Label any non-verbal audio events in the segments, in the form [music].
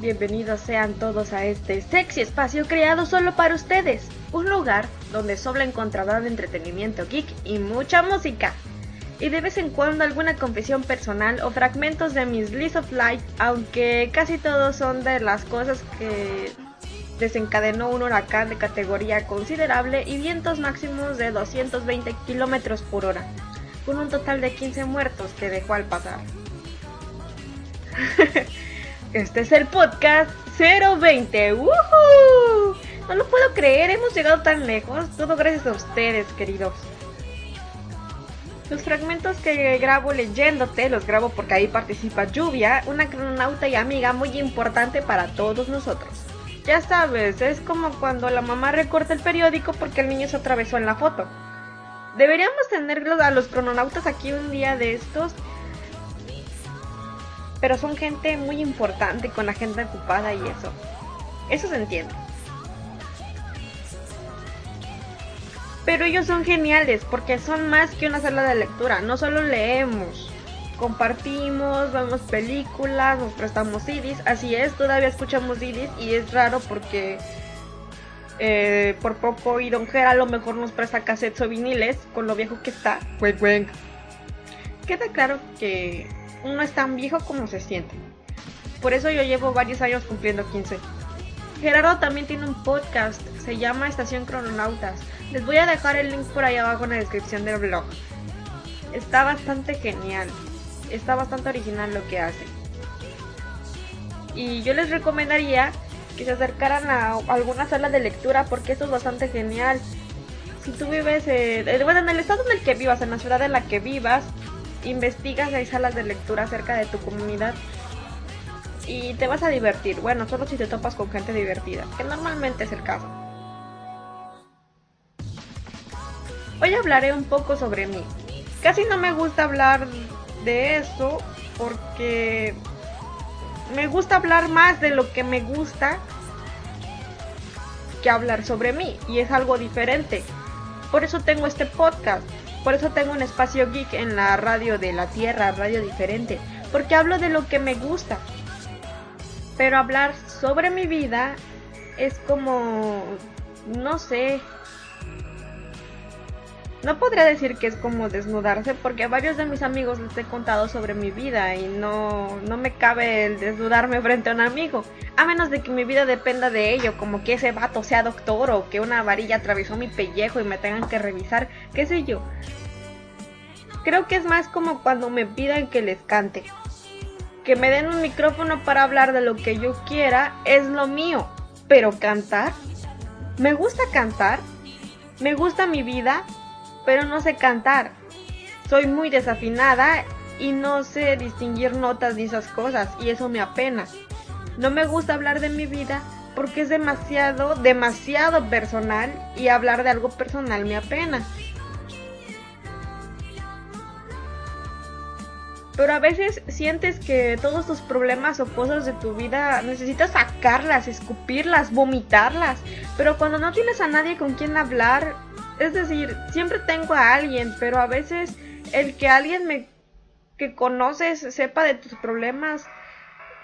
Bienvenidos sean todos a este sexy espacio creado solo para ustedes. Un lugar donde solo encontrarán entretenimiento geek y mucha música. Y de vez en cuando alguna confesión personal o fragmentos de mis List of Light, aunque casi todos son de las cosas que desencadenó un huracán de categoría considerable y vientos máximos de 220 km por hora, con un total de 15 muertos que dejó al pasar. [laughs] Este es el podcast 020. ¡Woohoo! No lo puedo creer, hemos llegado tan lejos. Todo gracias a ustedes, queridos. Los fragmentos que grabo leyéndote los grabo porque ahí participa Lluvia, una cronauta y amiga muy importante para todos nosotros. Ya sabes, es como cuando la mamá recorta el periódico porque el niño se atravesó en la foto. Deberíamos tenerlos a los crononautas aquí un día de estos pero son gente muy importante con la agenda ocupada y eso. Eso se entiende. Pero ellos son geniales porque son más que una sala de lectura. No solo leemos, compartimos, vemos películas, nos prestamos CDs. Así es, todavía escuchamos CDs y es raro porque eh, por poco y Don Gera a lo mejor nos presta cassettes o viniles con lo viejo que está. Queda claro que uno es tan viejo como se siente. Por eso yo llevo varios años cumpliendo 15. Gerardo también tiene un podcast, se llama Estación Crononautas. Les voy a dejar el link por ahí abajo en la descripción del blog. Está bastante genial, está bastante original lo que hace. Y yo les recomendaría que se acercaran a alguna sala de lectura porque esto es bastante genial. Si tú vives, bueno, en el estado en el que vivas, en la ciudad en la que vivas, investigas, hay salas de lectura cerca de tu comunidad y te vas a divertir. Bueno, solo si te topas con gente divertida, que normalmente es el caso. Hoy hablaré un poco sobre mí. Casi no me gusta hablar de eso porque me gusta hablar más de lo que me gusta que hablar sobre mí y es algo diferente. Por eso tengo este podcast por eso tengo un espacio geek en la radio de la Tierra, radio diferente, porque hablo de lo que me gusta. Pero hablar sobre mi vida es como, no sé, no podría decir que es como desnudarse porque a varios de mis amigos les he contado sobre mi vida y no, no me cabe el desnudarme [laughs] frente a un amigo. A menos de que mi vida dependa de ello, como que ese vato sea doctor o que una varilla atravesó mi pellejo y me tengan que revisar, qué sé yo. Creo que es más como cuando me pidan que les cante. Que me den un micrófono para hablar de lo que yo quiera es lo mío. Pero cantar, me gusta cantar, me gusta mi vida, pero no sé cantar. Soy muy desafinada y no sé distinguir notas ni esas cosas y eso me apena. No me gusta hablar de mi vida porque es demasiado, demasiado personal y hablar de algo personal me apena. Pero a veces sientes que todos tus problemas o cosas de tu vida necesitas sacarlas, escupirlas, vomitarlas. Pero cuando no tienes a nadie con quien hablar, es decir, siempre tengo a alguien, pero a veces el que alguien me que conoces sepa de tus problemas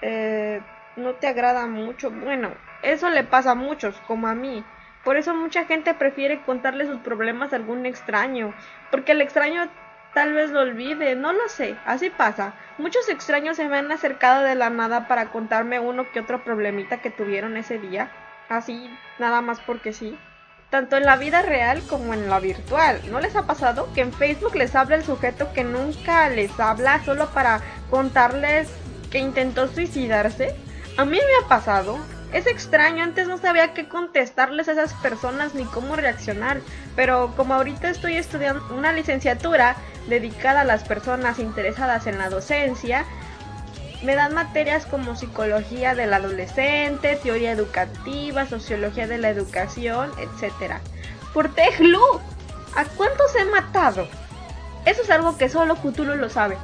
eh, no te agrada mucho. Bueno, eso le pasa a muchos, como a mí. Por eso mucha gente prefiere contarle sus problemas a algún extraño, porque el extraño tal vez lo olvide, no lo sé, así pasa. Muchos extraños se me han acercado de la nada para contarme uno que otro problemita que tuvieron ese día, así nada más porque sí tanto en la vida real como en la virtual. ¿No les ha pasado que en Facebook les habla el sujeto que nunca les habla solo para contarles que intentó suicidarse? A mí me ha pasado Es extraño, antes no sabía qué contestarles a esas personas ni cómo reaccionar, pero como ahorita estoy estudiando una licenciatura dedicada a las personas interesadas en la docencia, me dan materias como psicología del adolescente, teoría educativa, sociología de la educación, etc. Por Tejlu, ¿a cuántos he matado? Eso es algo que solo Cthulhu lo sabe.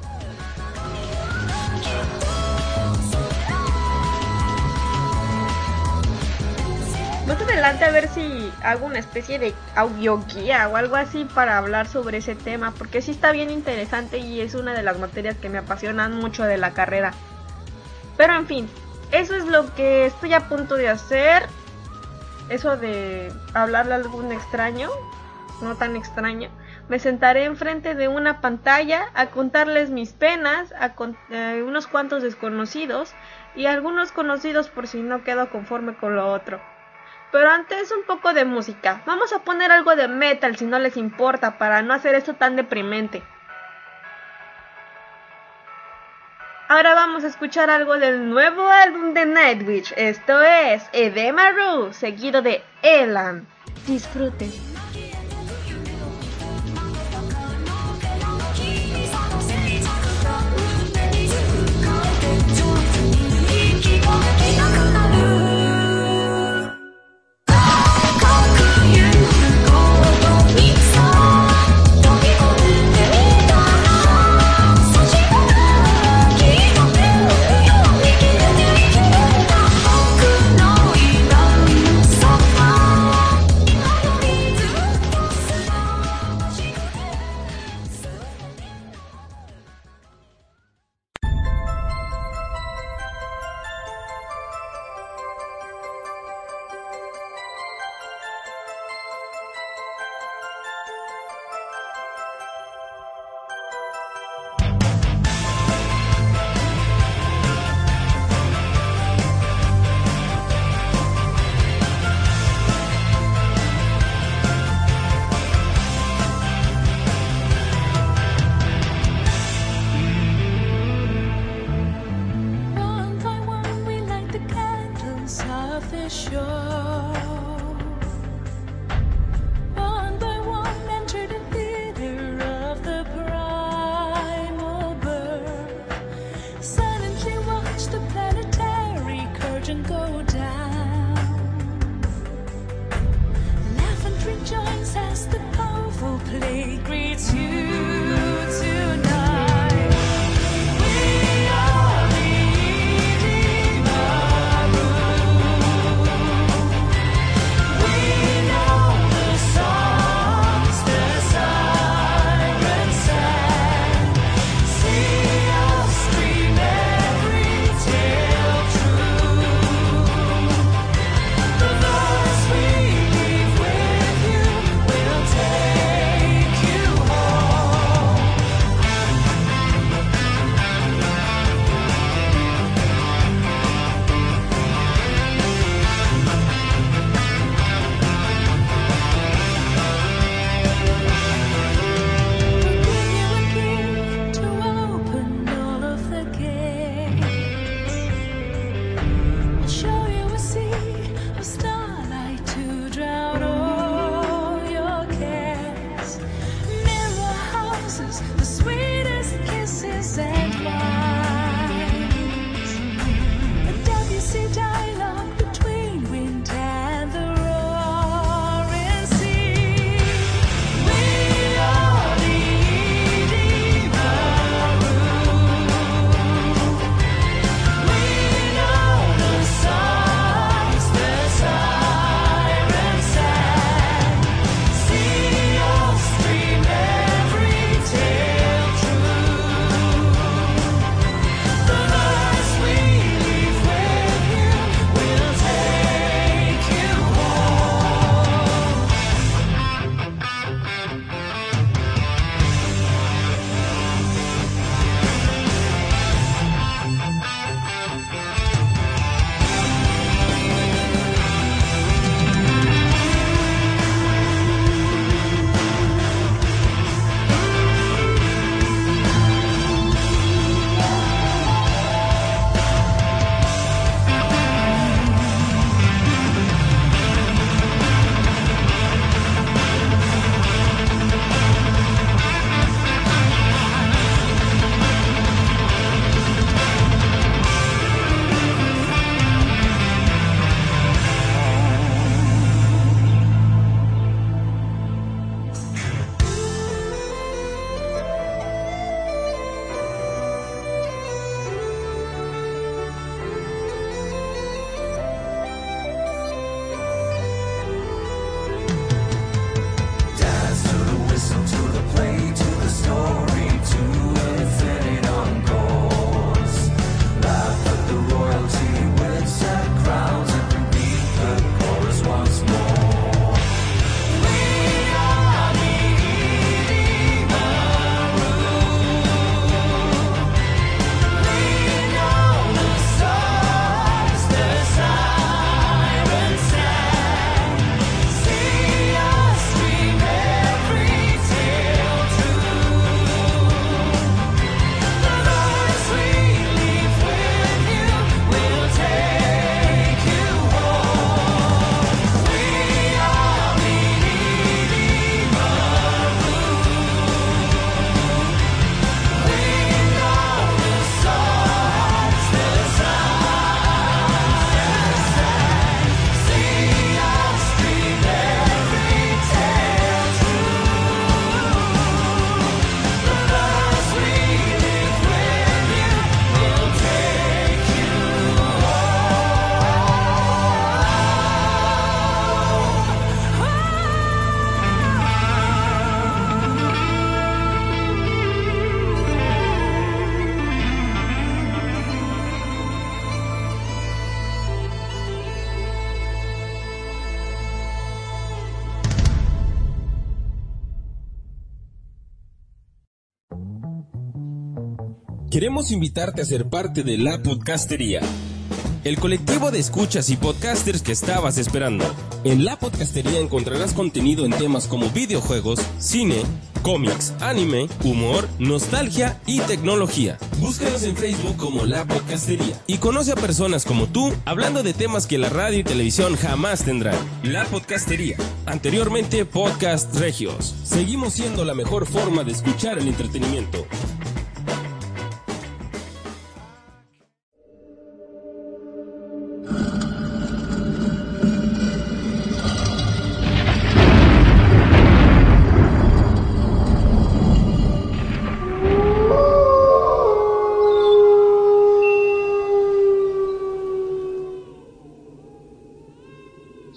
Más adelante a ver si hago una especie de audio guía o algo así para hablar sobre ese tema, porque sí está bien interesante y es una de las materias que me apasionan mucho de la carrera. Pero en fin, eso es lo que estoy a punto de hacer. Eso de hablarle a algún extraño, no tan extraño. Me sentaré enfrente de una pantalla a contarles mis penas a eh, unos cuantos desconocidos y algunos conocidos por si no quedo conforme con lo otro. Pero antes un poco de música. Vamos a poner algo de metal si no les importa para no hacer esto tan deprimente. Ahora vamos a escuchar algo del nuevo álbum de Nightwish. Esto es Edema Ru, seguido de Elan. Disfruten. Queremos invitarte a ser parte de la podcastería. El colectivo de escuchas y podcasters que estabas esperando. En la podcastería encontrarás contenido en temas como videojuegos, cine, cómics, anime, humor, nostalgia y tecnología. Búscanos en Facebook como La Podcastería y conoce a personas como tú hablando de temas que la radio y televisión jamás tendrán. La Podcastería. Anteriormente Podcast Regios. Seguimos siendo la mejor forma de escuchar el entretenimiento.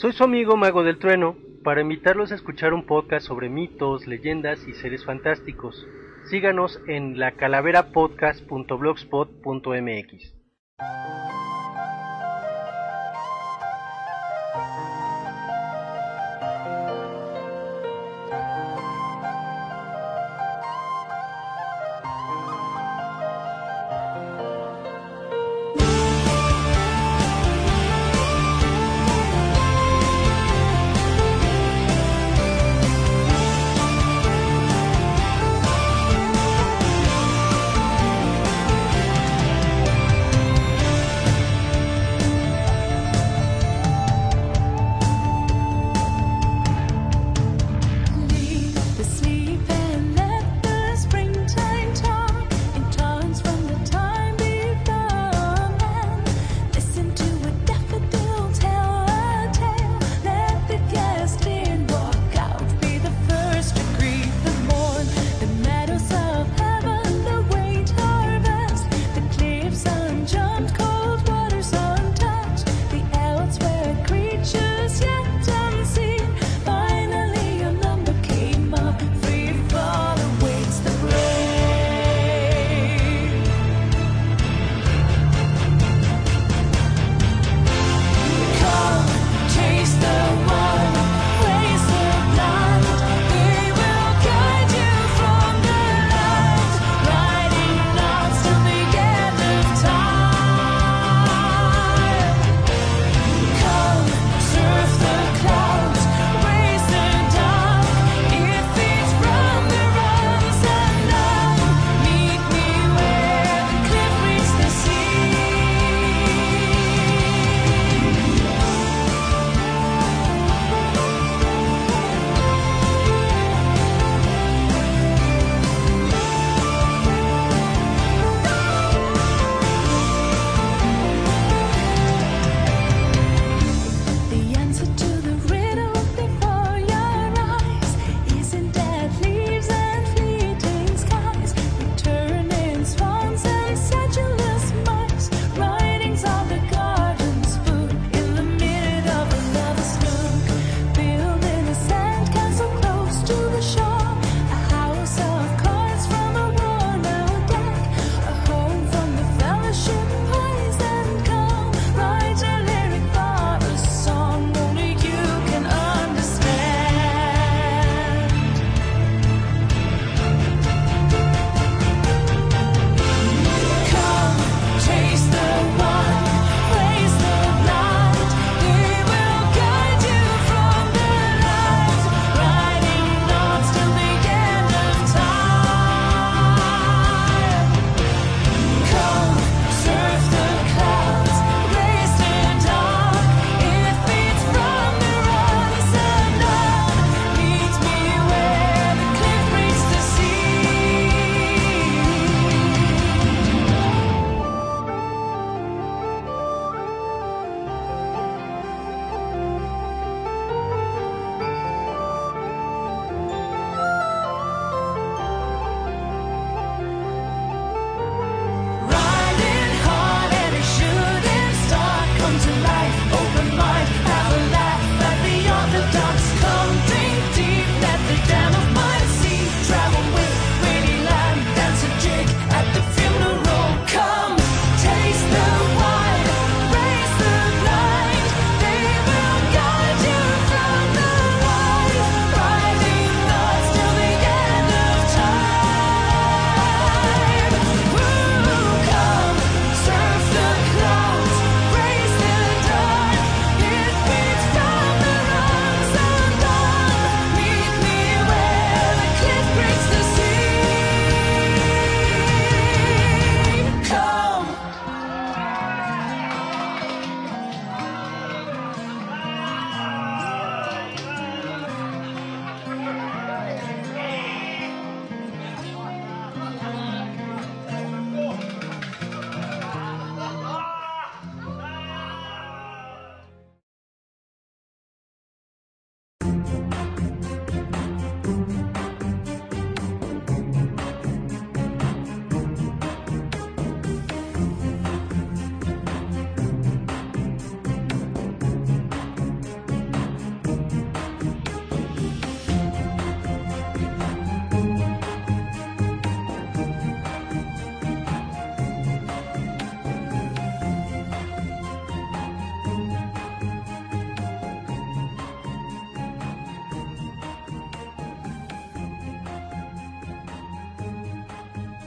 Soy su amigo Mago del Trueno para invitarlos a escuchar un podcast sobre mitos, leyendas y seres fantásticos. Síganos en lacalaverapodcast.blogspot.mx.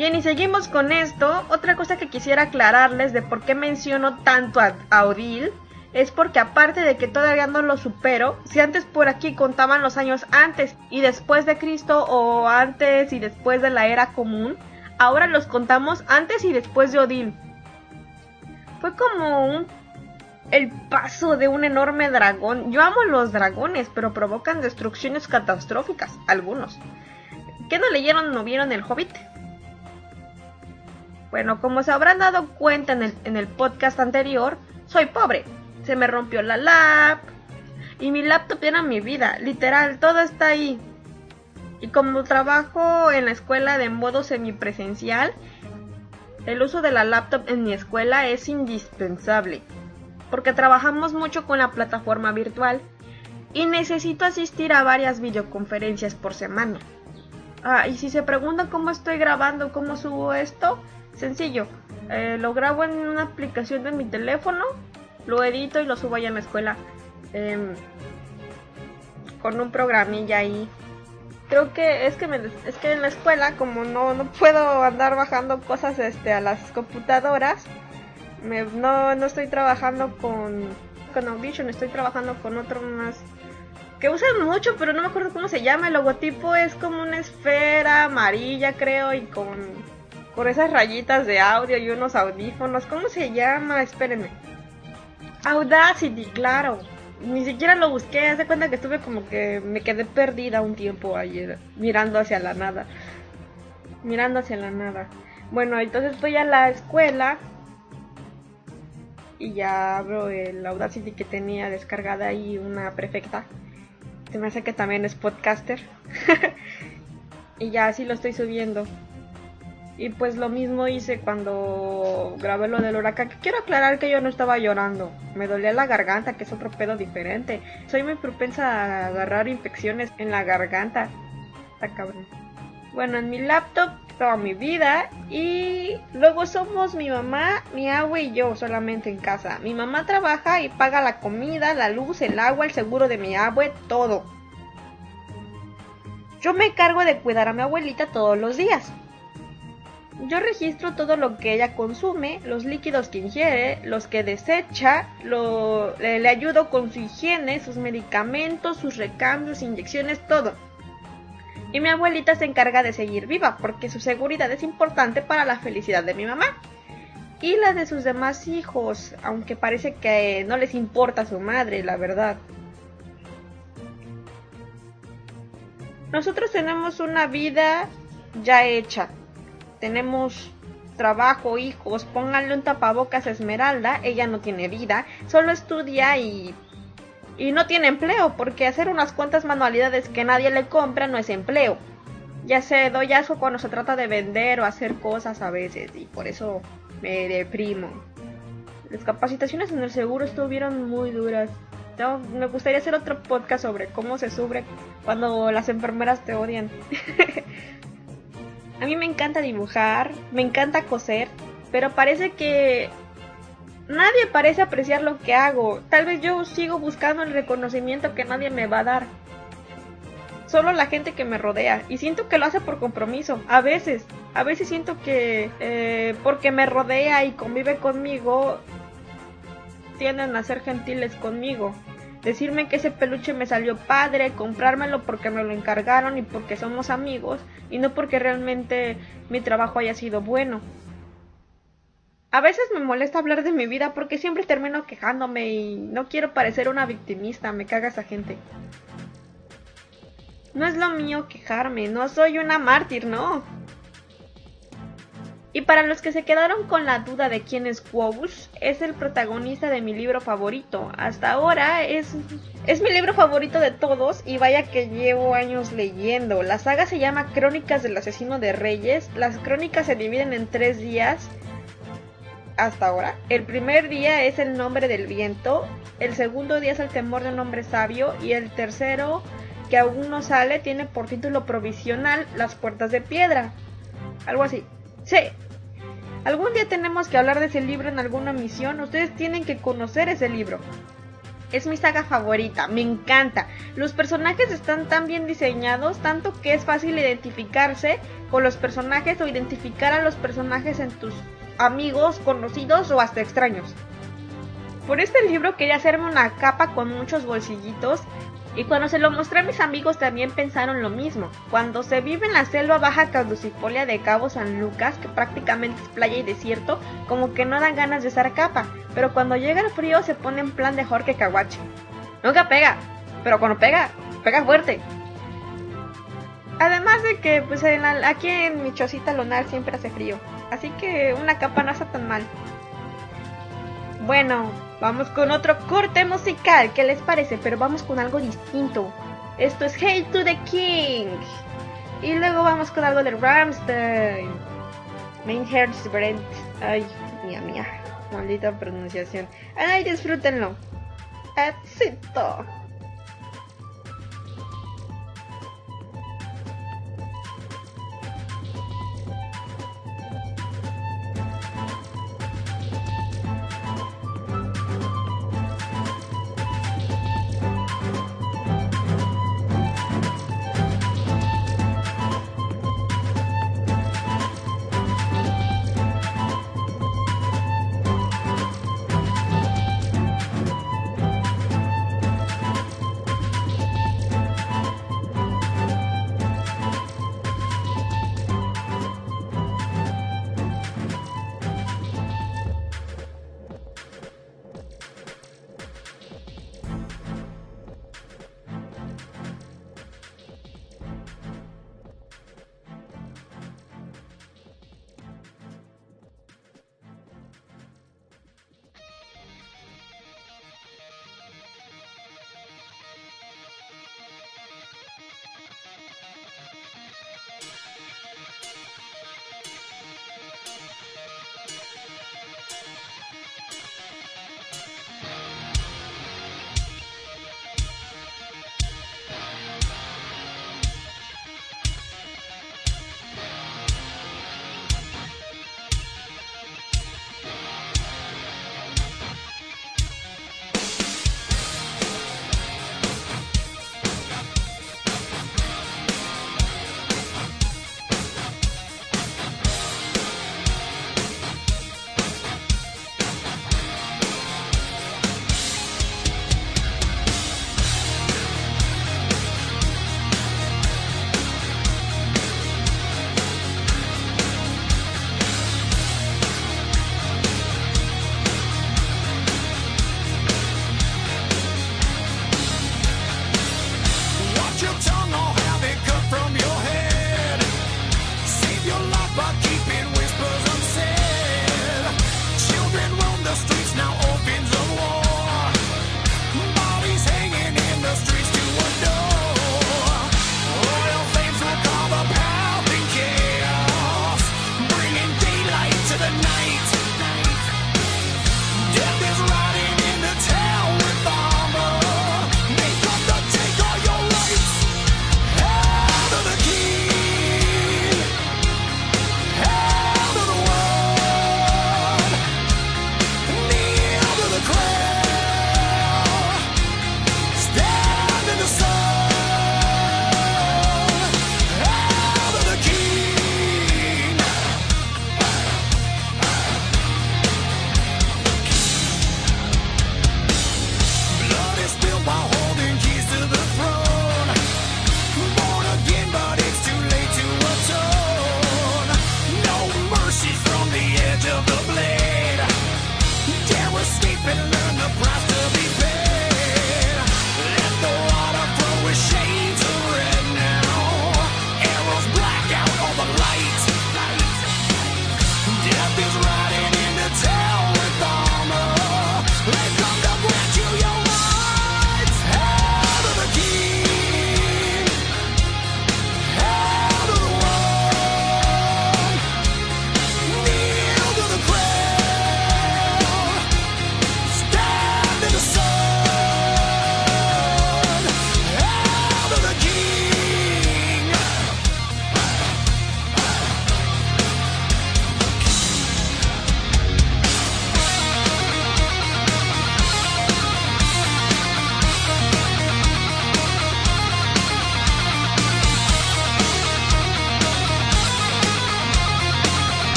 Bien, y seguimos con esto. Otra cosa que quisiera aclararles de por qué menciono tanto a, Odil es porque aparte de que todavía no lo supero, si antes por aquí contaban los años antes y después de Cristo o antes y después de la era común, ahora los contamos antes y después de Odil. Fue como un el paso de un enorme dragón. Yo amo los dragones, pero provocan destrucciones catastróficas, algunos. ¿Qué no leyeron no vieron el Hobbit? Bueno, como se habrán dado cuenta en el, en el podcast anterior, soy pobre. Se me rompió la lap. Y mi laptop era mi vida, literal, todo está ahí. Y como trabajo en la escuela de modo semipresencial, el uso de la laptop en mi escuela es indispensable, porque trabajamos mucho con la plataforma virtual y necesito asistir a varias videoconferencias por semana. Ah, y si se preguntan cómo estoy grabando, cómo subo esto, sencillo. Eh, lo grabo en una aplicación de mi teléfono, lo edito y lo subo allá en la escuela. Em, con un programilla ahí. Creo que es que es que en la escuela como no, no puedo andar bajando cosas este a las computadoras, no, no estoy trabajando con con Audition, estoy trabajando con otro más que usan mucho, pero no me acuerdo cómo se llama. El logotipo es como una esfera amarilla, creo, y con, con esas rayitas de audio y unos audífonos. ¿Cómo se llama? Espérenme. Audacity, claro. Ni siquiera lo busqué, hace cuenta que estuve como que me quedé perdida un tiempo ayer, mirando hacia la nada. Mirando hacia la nada. Bueno, entonces voy a la escuela y ya abro el Audacity que tenía descargada ahí una prefecta se me hace que también es podcaster. [laughs] y ya así lo estoy subiendo. Y pues lo mismo hice cuando grabé lo del huracán. Quiero aclarar que yo no estaba llorando. Me dolía la garganta, que es otro pedo diferente. Soy muy propensa a agarrar infecciones en la garganta. Está cabrón. Bueno, en mi laptop toda mi vida y luego somos mi mamá, mi agua y yo solamente en casa. Mi mamá trabaja y paga la comida, la luz, el agua, el seguro de mi abue, todo. Yo me encargo de cuidar a mi abuelita todos los días. Yo registro todo lo que ella consume, los líquidos que ingiere, los que desecha, lo, le, le ayudo con su higiene, sus medicamentos, sus recambios, inyecciones, todo y mi abuelita se encarga de seguir viva porque su seguridad es importante para la felicidad de mi mamá y la de sus demás hijos, aunque parece que no les importa su madre, la verdad. Nosotros tenemos una vida ya hecha. Tenemos trabajo, hijos, pónganle un tapabocas a Esmeralda, ella no tiene vida, solo estudia y y no tiene empleo, porque hacer unas cuantas manualidades que nadie le compra no es empleo. Ya sé, doy asco cuando se trata de vender o hacer cosas a veces, y por eso me deprimo. Las capacitaciones en el seguro estuvieron muy duras. me gustaría hacer otro podcast sobre cómo se sufre cuando las enfermeras te odian. [laughs] a mí me encanta dibujar, me encanta coser, pero parece que Nadie parece apreciar lo que hago. Tal vez yo sigo buscando el reconocimiento que nadie me va a dar. Solo la gente que me rodea. Y siento que lo hace por compromiso. A veces. A veces siento que eh, porque me rodea y convive conmigo, tienden a ser gentiles conmigo. Decirme que ese peluche me salió padre, comprármelo porque me lo encargaron y porque somos amigos y no porque realmente mi trabajo haya sido bueno. A veces me molesta hablar de mi vida porque siempre termino quejándome y no quiero parecer una victimista, me caga esa gente. No es lo mío quejarme, no soy una mártir, no. Y para los que se quedaron con la duda de quién es Quobus, es el protagonista de mi libro favorito. Hasta ahora es, es mi libro favorito de todos y vaya que llevo años leyendo. La saga se llama Crónicas del Asesino de Reyes. Las crónicas se dividen en tres días hasta ahora. El primer día es el nombre del viento, el segundo día es el temor de un hombre sabio y el tercero, que aún no sale, tiene por título provisional Las puertas de piedra. Algo así. Sí. Algún día tenemos que hablar de ese libro en alguna misión. Ustedes tienen que conocer ese libro. Es mi saga favorita, me encanta. Los personajes están tan bien diseñados, tanto que es fácil identificarse con los personajes o identificar a los personajes en tus amigos, conocidos o hasta extraños. Por este libro quería hacerme una capa con muchos bolsillitos y cuando se lo mostré a mis amigos también pensaron lo mismo. Cuando se vive en la selva baja caducifolia de Cabo San Lucas, que prácticamente es playa y desierto, como que no dan ganas de usar capa, pero cuando llega el frío se pone en plan de Jorge Caguache. Nunca pega, pero cuando pega, pega fuerte. Además de que pues aquí en mi chocita lunar siempre hace frío, así que una capa no está tan mal. Bueno, vamos con otro corte musical. ¿Qué les parece? Pero vamos con algo distinto. Esto es Hate to the King. Y luego vamos con algo de Ramstein. Main Brent. Ay, mía, mía. Maldita pronunciación. Ay, disfrútenlo. Éxito.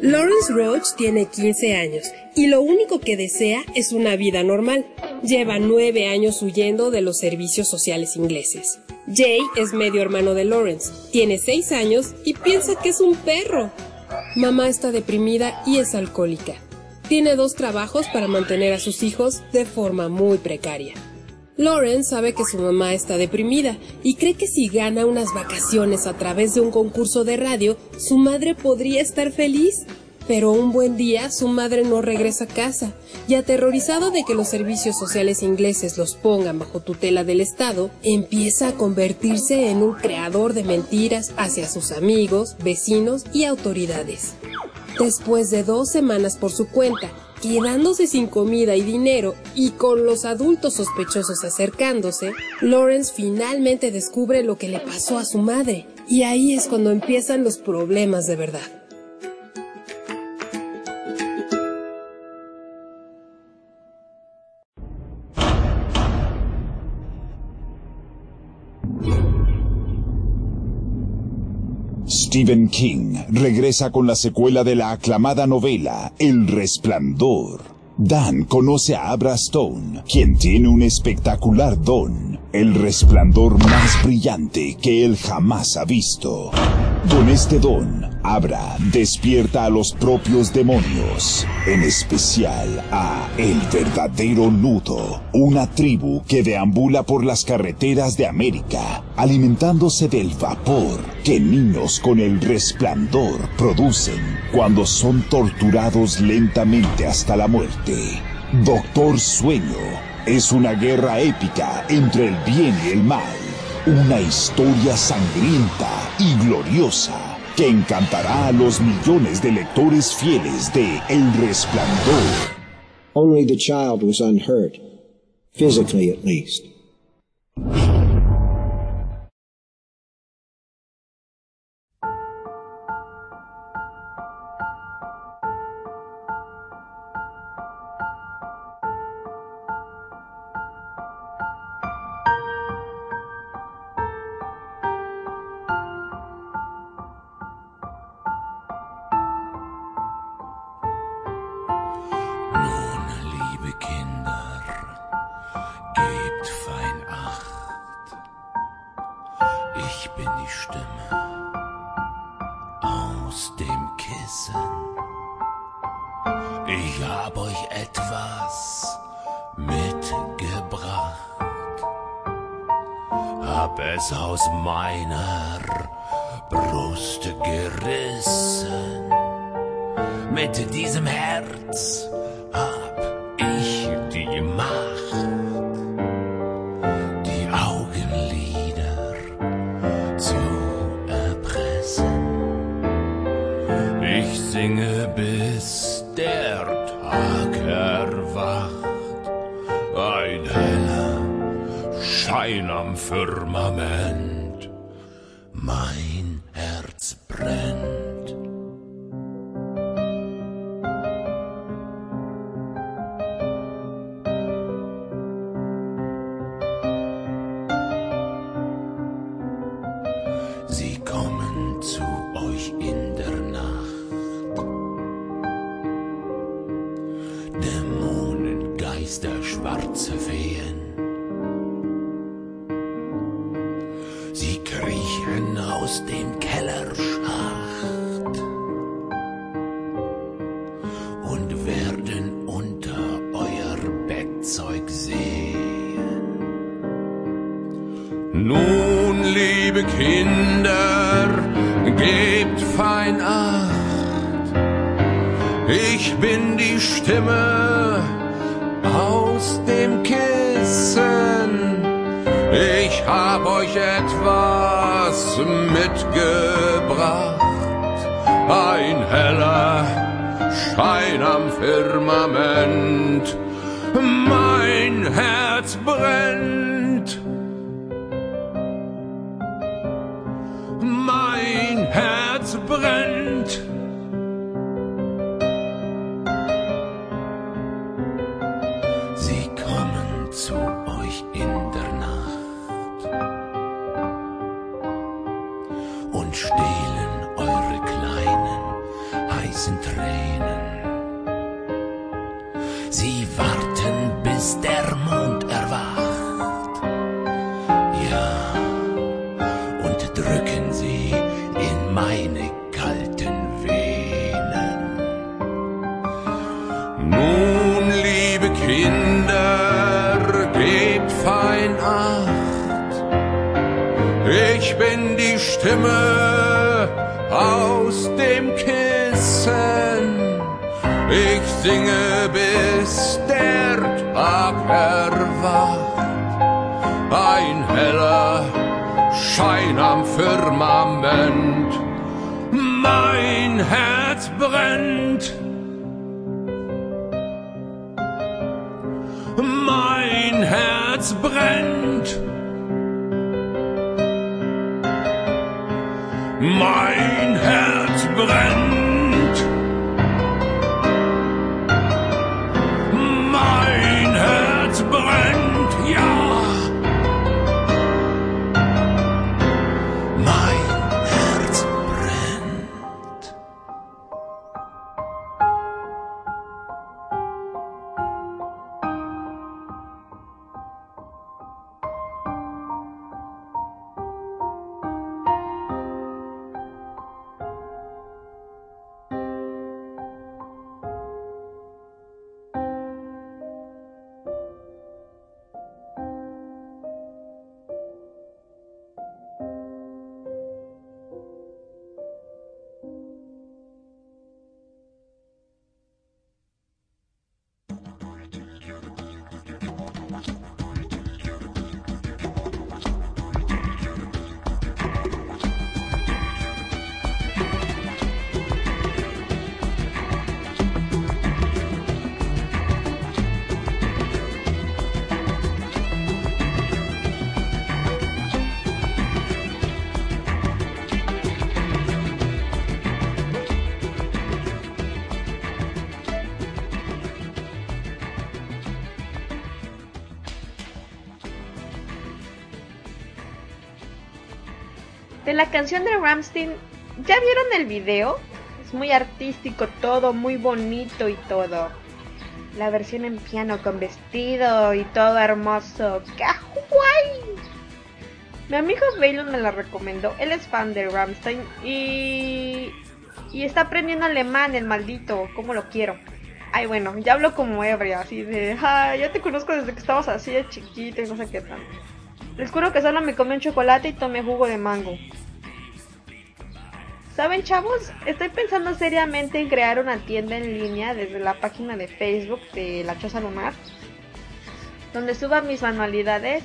Lawrence Roach tiene 15 años y lo único que desea es una vida normal. Lleva nueve años huyendo de los servicios sociales ingleses. Jay es medio hermano de Lawrence, tiene 6 años y piensa que es un perro. Mamá está deprimida y es alcohólica. Tiene dos trabajos para mantener a sus hijos de forma muy precaria. Lawrence sabe que su mamá está deprimida y cree que si gana unas vacaciones a través de un concurso de radio, su madre podría estar feliz. Pero un buen día su madre no regresa a casa y aterrorizado de que los servicios sociales ingleses los pongan bajo tutela del Estado, empieza a convertirse en un creador de mentiras hacia sus amigos, vecinos y autoridades. Después de dos semanas por su cuenta, quedándose sin comida y dinero y con los adultos sospechosos acercándose, Lawrence finalmente descubre lo que le pasó a su madre. Y ahí es cuando empiezan los problemas de verdad. Stephen King regresa con la secuela de la aclamada novela El Resplandor. Dan conoce a Abra Stone, quien tiene un espectacular don, el resplandor más brillante que él jamás ha visto. Con este don, Abra despierta a los propios demonios, en especial a El Verdadero Nudo, una tribu que deambula por las carreteras de América, alimentándose del vapor que niños con el resplandor producen cuando son torturados lentamente hasta la muerte. Doctor Sueño es una guerra épica entre el bien y el mal, una historia sangrienta y gloriosa que encantará a los millones de lectores fieles de El Resplandor. Only the child was unhurt, physically at least. hab ich die Macht, die Augenlider zu erpressen. Ich singe bis der Tag erwacht, ein heller Schein am Firmament. Herz brennt. La canción de Ramstein, ¿ya vieron el video? Es muy artístico todo, muy bonito y todo. La versión en piano con vestido y todo hermoso. ¡Qué guay! Mi amigo Bailon me la recomendó. Él es fan de Ramstein y. Y está aprendiendo alemán, el maldito. ¿Cómo lo quiero? Ay, bueno, ya hablo como ebria, así de. Ay, ya te conozco desde que estabas así de chiquito y no sé qué tal. Les juro que solo me comí un chocolate y tomé jugo de mango. ¿Saben, chavos? Estoy pensando seriamente en crear una tienda en línea desde la página de Facebook de La Choza Lunar, donde suba mis manualidades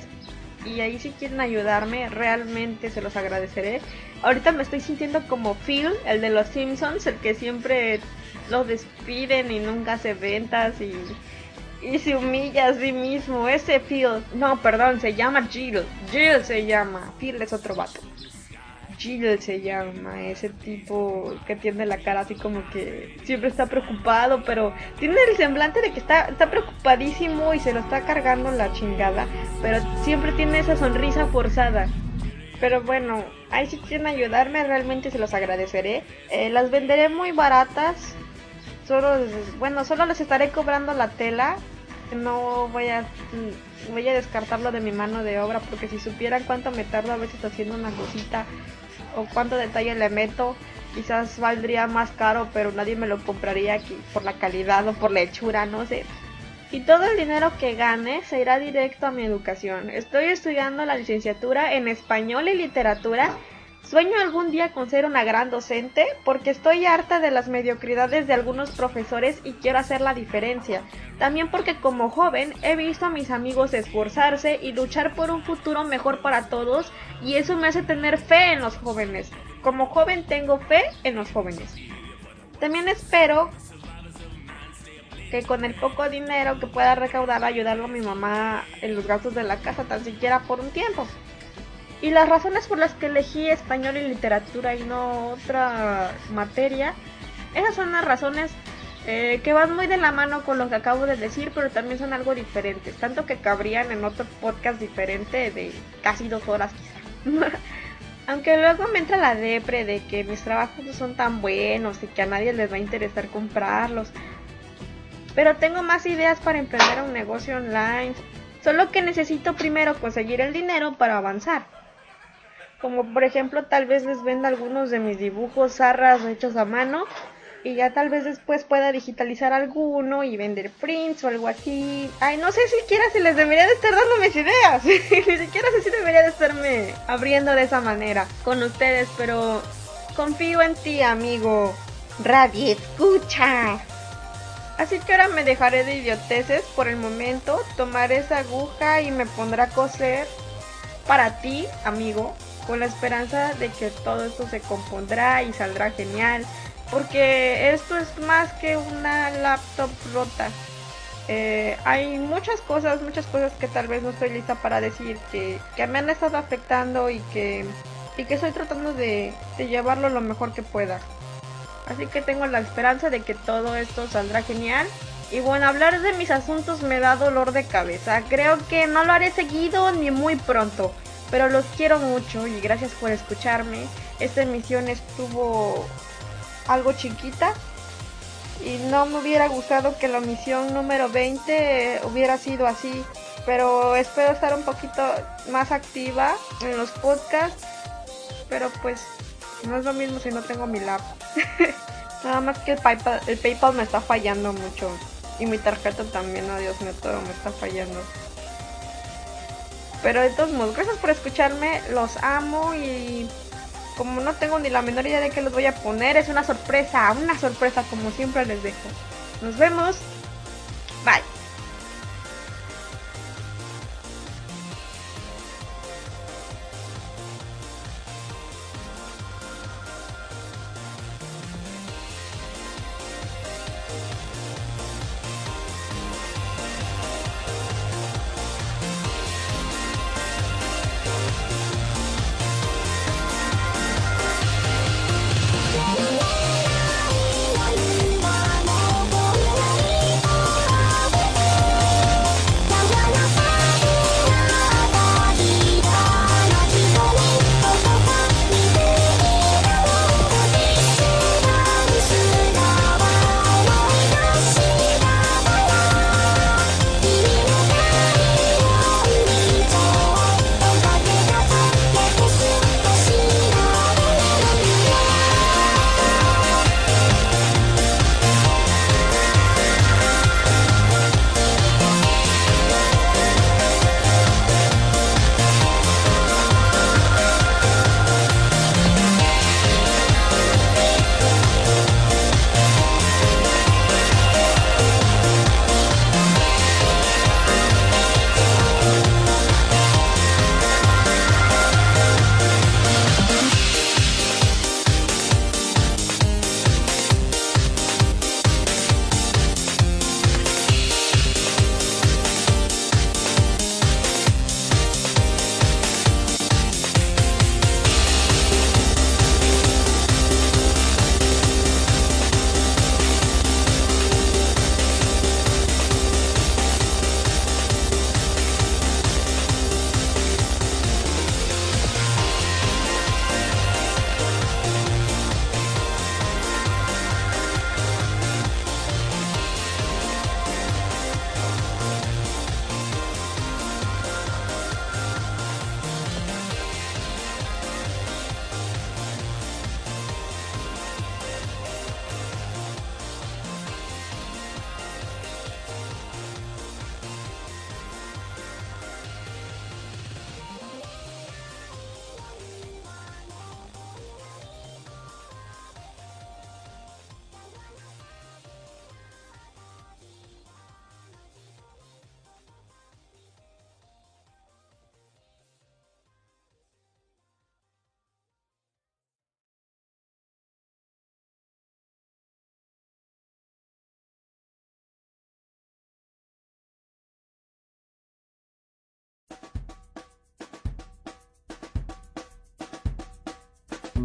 y ahí si quieren ayudarme, realmente se los agradeceré. Ahorita me estoy sintiendo como Phil, el de los Simpsons, el que siempre los despiden y nunca hace ventas y, y se humilla a sí mismo. Ese Phil, no, perdón, se llama Jill. Jill se llama. Phil es otro vato. Jill se llama, ese tipo que tiene la cara así como que siempre está preocupado, pero tiene el semblante de que está, está preocupadísimo y se lo está cargando la chingada, pero siempre tiene esa sonrisa forzada. Pero bueno, ahí si quieren ayudarme, realmente se los agradeceré. Eh, las venderé muy baratas. Solo, bueno, solo les estaré cobrando la tela. No voy a, voy a descartarlo de mi mano de obra porque si supieran cuánto me tardo a veces haciendo una cosita o cuánto detalle le meto, quizás valdría más caro, pero nadie me lo compraría aquí por la calidad o por la hechura, no sé. Y todo el dinero que gane se irá directo a mi educación. Estoy estudiando la licenciatura en español y literatura. Sueño algún día con ser una gran docente porque estoy harta de las mediocridades de algunos profesores y quiero hacer la diferencia. También porque como joven he visto a mis amigos esforzarse y luchar por un futuro mejor para todos y eso me hace tener fe en los jóvenes. Como joven tengo fe en los jóvenes. También espero que con el poco dinero que pueda recaudar ayudarlo a mi mamá en los gastos de la casa tan siquiera por un tiempo. Y las razones por las que elegí español y literatura y no otra materia, esas son las razones eh, que van muy de la mano con lo que acabo de decir, pero también son algo diferentes, tanto que cabrían en otro podcast diferente de casi dos horas quizá. [laughs] Aunque luego me entra la depre de que mis trabajos no son tan buenos y que a nadie les va a interesar comprarlos. Pero tengo más ideas para emprender un negocio online, solo que necesito primero conseguir el dinero para avanzar. Como por ejemplo tal vez les venda algunos de mis dibujos zarras hechos a mano y ya tal vez después pueda digitalizar alguno y vender prints o algo así. Ay, no sé siquiera si les debería de estar dando mis ideas. [laughs] Ni siquiera sé si debería de estarme abriendo de esa manera con ustedes, pero confío en ti, amigo. Radio escucha. Así que ahora me dejaré de idioteces por el momento, tomaré esa aguja y me pondré a coser para ti, amigo, con la esperanza de que todo esto se compondrá y saldrá genial porque esto es más que una laptop rota. Eh, hay muchas cosas, muchas cosas que tal vez no estoy lista para decir que, me han estado afectando y que, y que estoy tratando de, de llevarlo lo mejor que pueda. Así que tengo la esperanza de que todo esto saldrá genial. Y bueno, hablar de mis asuntos me da dolor de cabeza. Creo que no lo haré seguido ni muy pronto. Pero los quiero mucho y gracias por escucharme. Esta emisión estuvo algo chiquita y no me hubiera gustado que la misión número 20 hubiera sido así, pero espero estar un poquito más activa en los podcasts, pero pues no es lo mismo si no tengo mi lap. [laughs] Nada más que el PayPal, el PayPal me está fallando mucho y mi tarjeta también, Dios mío, todo me está fallando. Pero de todos modos, gracias por escucharme, los amo y como no tengo ni la menor idea de qué les voy a poner, es una sorpresa, una sorpresa como siempre les dejo. Nos vemos. Bye.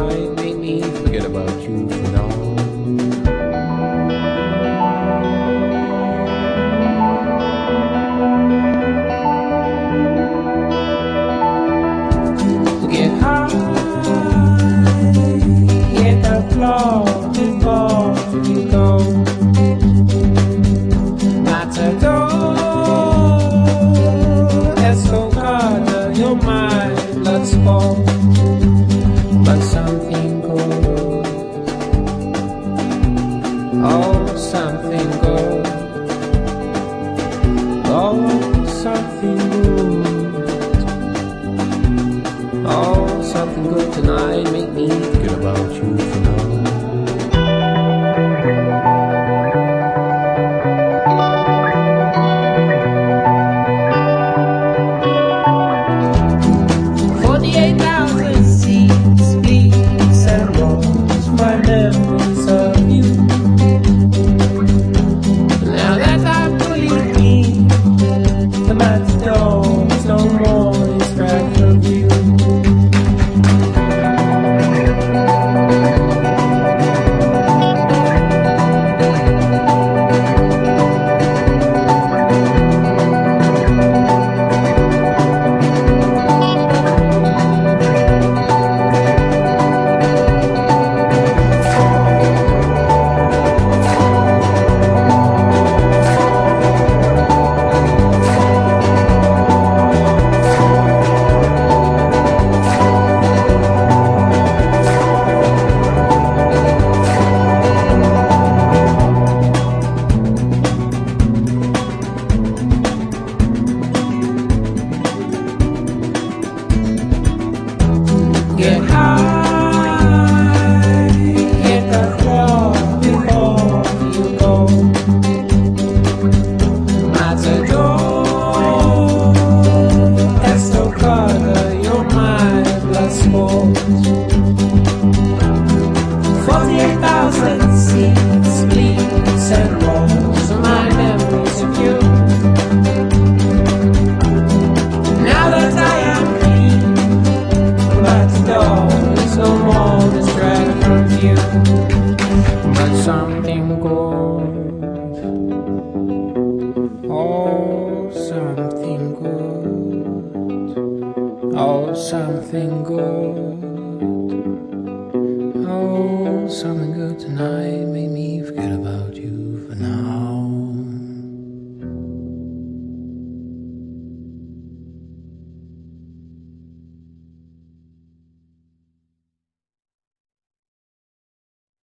night made me forget about you for now. Get high, get the floor before you go.